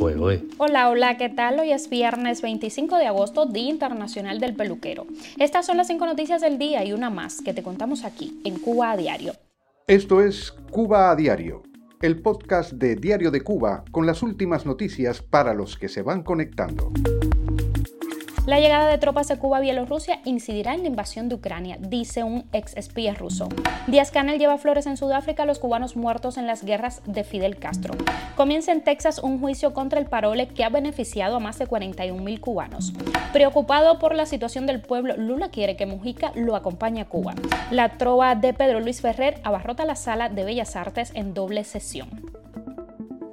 Hola, hola, ¿qué tal? Hoy es viernes 25 de agosto, Día Internacional del Peluquero. Estas son las cinco noticias del día y una más que te contamos aquí, en Cuba a Diario. Esto es Cuba a Diario, el podcast de Diario de Cuba con las últimas noticias para los que se van conectando. La llegada de tropas de Cuba a Bielorrusia incidirá en la invasión de Ucrania, dice un ex espía ruso. Díaz Canel lleva flores en Sudáfrica a los cubanos muertos en las guerras de Fidel Castro. Comienza en Texas un juicio contra el parole que ha beneficiado a más de 41 mil cubanos. Preocupado por la situación del pueblo, Lula quiere que Mujica lo acompañe a Cuba. La trova de Pedro Luis Ferrer abarrota la sala de Bellas Artes en doble sesión.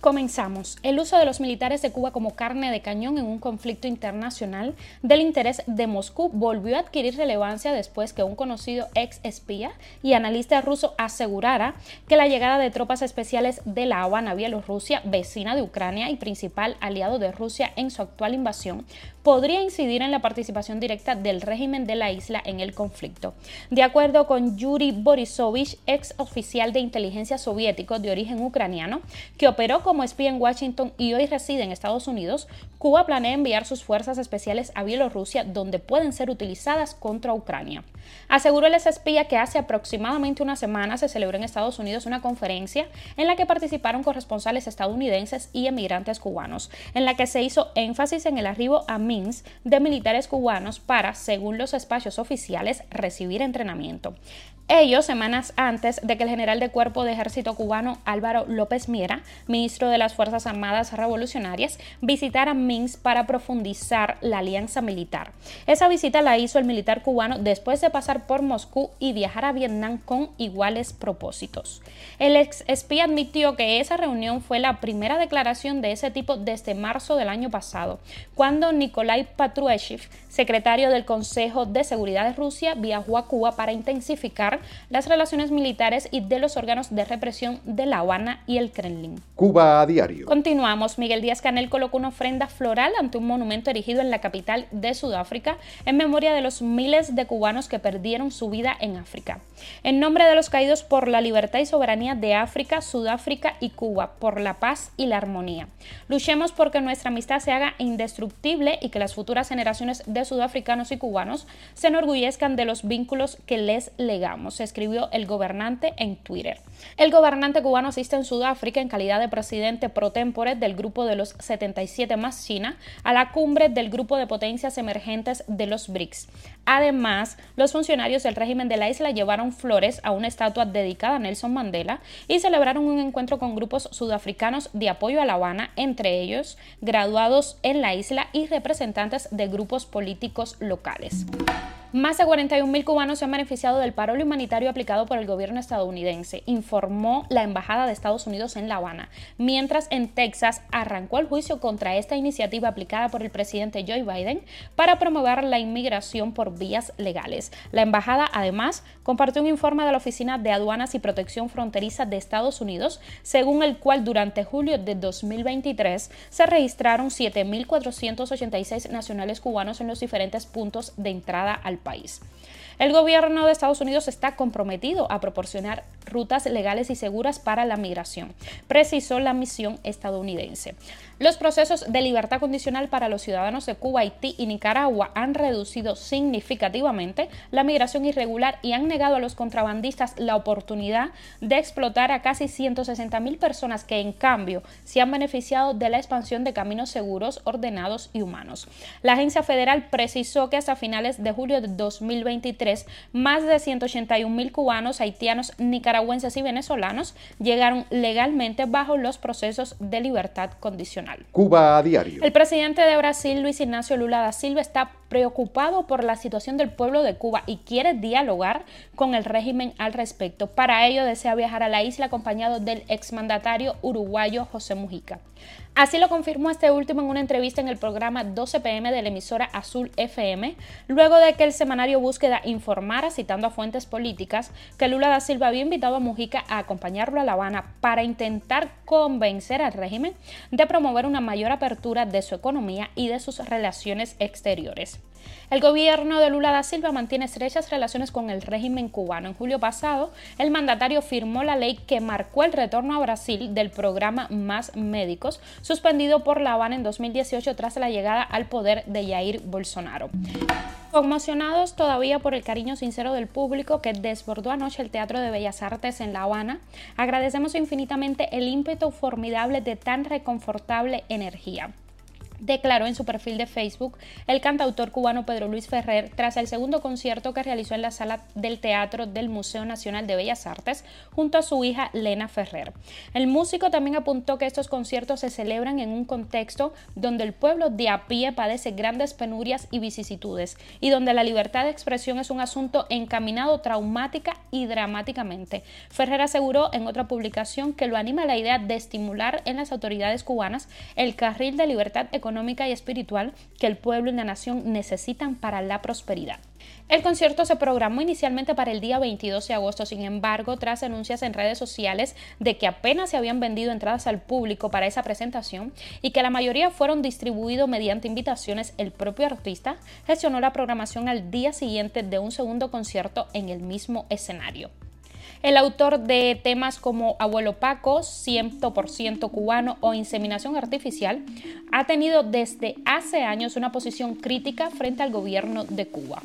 Comenzamos. El uso de los militares de Cuba como carne de cañón en un conflicto internacional del interés de Moscú volvió a adquirir relevancia después que un conocido ex espía y analista ruso asegurara que la llegada de tropas especiales de La Habana, Bielorrusia, vecina de Ucrania y principal aliado de Rusia en su actual invasión, podría incidir en la participación directa del régimen de la isla en el conflicto. De acuerdo con Yuri Borisovich, ex oficial de inteligencia soviético de origen ucraniano, que operó como espía en Washington y hoy reside en Estados Unidos, Cuba planea enviar sus fuerzas especiales a Bielorrusia donde pueden ser utilizadas contra Ucrania. Aseguró el espía que hace aproximadamente una semana se celebró en Estados Unidos una conferencia en la que participaron corresponsales estadounidenses y emigrantes cubanos, en la que se hizo énfasis en el arribo a Minsk de militares cubanos para, según los espacios oficiales, recibir entrenamiento. Ello semanas antes de que el general de cuerpo de ejército cubano Álvaro López Miera, ministro de las Fuerzas Armadas Revolucionarias, visitara Minsk para profundizar la alianza militar. Esa visita la hizo el militar cubano después de pasar por Moscú y viajar a Vietnam con iguales propósitos. El ex espía admitió que esa reunión fue la primera declaración de ese tipo desde marzo del año pasado, cuando Nikolai Patrushev, secretario del Consejo de Seguridad de Rusia, viajó a Cuba para intensificar las relaciones militares y de los órganos de represión de La Habana y el Kremlin. Cuba a diario. Continuamos. Miguel Díaz Canel colocó una ofrenda floral ante un monumento erigido en la capital de Sudáfrica en memoria de los miles de cubanos que perdieron su vida en África. En nombre de los caídos por la libertad y soberanía de África, Sudáfrica y Cuba, por la paz y la armonía. Luchemos porque nuestra amistad se haga indestructible y que las futuras generaciones de sudafricanos y cubanos se enorgullezcan de los vínculos que les legamos se escribió el gobernante en Twitter. El gobernante cubano asiste en Sudáfrica en calidad de presidente pro tempore del grupo de los 77 más China a la cumbre del grupo de potencias emergentes de los BRICS. Además, los funcionarios del régimen de la isla llevaron flores a una estatua dedicada a Nelson Mandela y celebraron un encuentro con grupos sudafricanos de apoyo a La Habana, entre ellos graduados en la isla y representantes de grupos políticos locales. Más de 41.000 cubanos se han beneficiado del paro humanitario aplicado por el gobierno estadounidense, informó la Embajada de Estados Unidos en La Habana, mientras en Texas arrancó el juicio contra esta iniciativa aplicada por el presidente Joe Biden para promover la inmigración por vías legales. La embajada además compartió un informe de la Oficina de Aduanas y Protección Fronteriza de Estados Unidos, según el cual durante julio de 2023 se registraron 7.486 nacionales cubanos en los diferentes puntos de entrada al país. El gobierno de Estados Unidos está comprometido a proporcionar rutas legales y seguras para la migración, precisó la misión estadounidense. Los procesos de libertad condicional para los ciudadanos de Cuba, Haití y Nicaragua han reducido significativamente la migración irregular y han negado a los contrabandistas la oportunidad de explotar a casi 160 mil personas que en cambio se han beneficiado de la expansión de caminos seguros, ordenados y humanos. La agencia federal precisó que hasta finales de julio de 2023 más de 181 mil cubanos, haitianos, nicaragüenses y venezolanos llegaron legalmente bajo los procesos de libertad condicional. Cuba a diario. El presidente de Brasil, Luis Ignacio Lula da Silva, está preocupado por la situación del pueblo de Cuba y quiere dialogar con el régimen al respecto. Para ello desea viajar a la isla acompañado del exmandatario uruguayo José Mujica. Así lo confirmó este último en una entrevista en el programa 12 pm de la emisora Azul FM, luego de que el semanario Búsqueda informara, citando a fuentes políticas, que Lula da Silva había invitado a Mujica a acompañarlo a La Habana para intentar convencer al régimen de promover una mayor apertura de su economía y de sus relaciones exteriores. El gobierno de Lula da Silva mantiene estrechas relaciones con el régimen cubano. En julio pasado, el mandatario firmó la ley que marcó el retorno a Brasil del programa Más Médicos, suspendido por La Habana en 2018 tras la llegada al poder de Jair Bolsonaro. Conmocionados todavía por el cariño sincero del público que desbordó anoche el Teatro de Bellas Artes en La Habana, agradecemos infinitamente el ímpetu formidable de tan reconfortable energía declaró en su perfil de Facebook el cantautor cubano Pedro Luis Ferrer tras el segundo concierto que realizó en la sala del teatro del Museo Nacional de Bellas Artes junto a su hija Lena Ferrer. El músico también apuntó que estos conciertos se celebran en un contexto donde el pueblo de a pie padece grandes penurias y vicisitudes y donde la libertad de expresión es un asunto encaminado traumática y dramáticamente. Ferrer aseguró en otra publicación que lo anima la idea de estimular en las autoridades cubanas el carril de libertad económica económica y espiritual que el pueblo y la nación necesitan para la prosperidad. El concierto se programó inicialmente para el día 22 de agosto, sin embargo, tras denuncias en redes sociales de que apenas se habían vendido entradas al público para esa presentación y que la mayoría fueron distribuidos mediante invitaciones, el propio artista gestionó la programación al día siguiente de un segundo concierto en el mismo escenario. El autor de temas como Abuelo Paco, 100% cubano o Inseminación Artificial ha tenido desde hace años una posición crítica frente al gobierno de Cuba.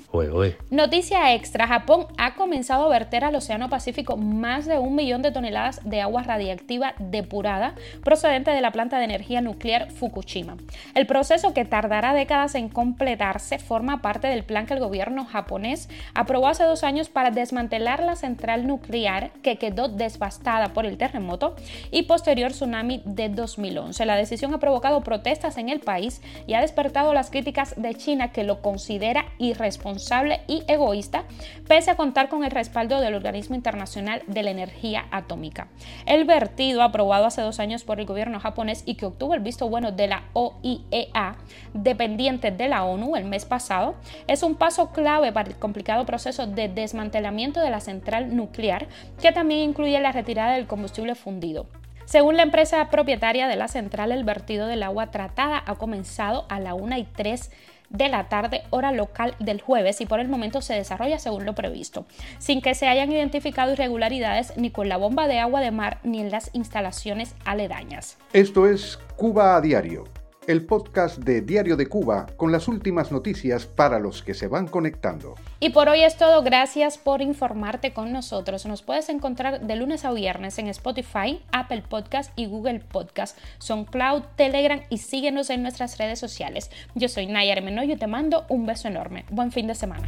Noticia extra, Japón ha comenzado a verter al Océano Pacífico más de un millón de toneladas de agua radiactiva depurada procedente de la planta de energía nuclear Fukushima. El proceso que tardará décadas en completarse forma parte del plan que el gobierno japonés aprobó hace dos años para desmantelar la central nuclear que quedó devastada por el terremoto y posterior tsunami de 2011. La decisión ha provocado protestas en el país y ha despertado las críticas de China que lo considera irresponsable y egoísta, pese a contar con el respaldo del Organismo Internacional de la Energía Atómica. El vertido aprobado hace dos años por el gobierno japonés y que obtuvo el visto bueno de la OIEA, dependiente de la ONU el mes pasado, es un paso clave para el complicado proceso de desmantelamiento de la central nuclear que también incluye la retirada del combustible fundido. Según la empresa propietaria de la central, el vertido del agua tratada ha comenzado a la 1 y 3 de la tarde hora local del jueves y por el momento se desarrolla según lo previsto, sin que se hayan identificado irregularidades ni con la bomba de agua de mar ni en las instalaciones aledañas. Esto es Cuba a Diario el podcast de Diario de Cuba con las últimas noticias para los que se van conectando. Y por hoy es todo, gracias por informarte con nosotros. Nos puedes encontrar de lunes a viernes en Spotify, Apple Podcast y Google Podcast, SoundCloud, Telegram y síguenos en nuestras redes sociales. Yo soy Nayar Menoyo y te mando un beso enorme. Buen fin de semana.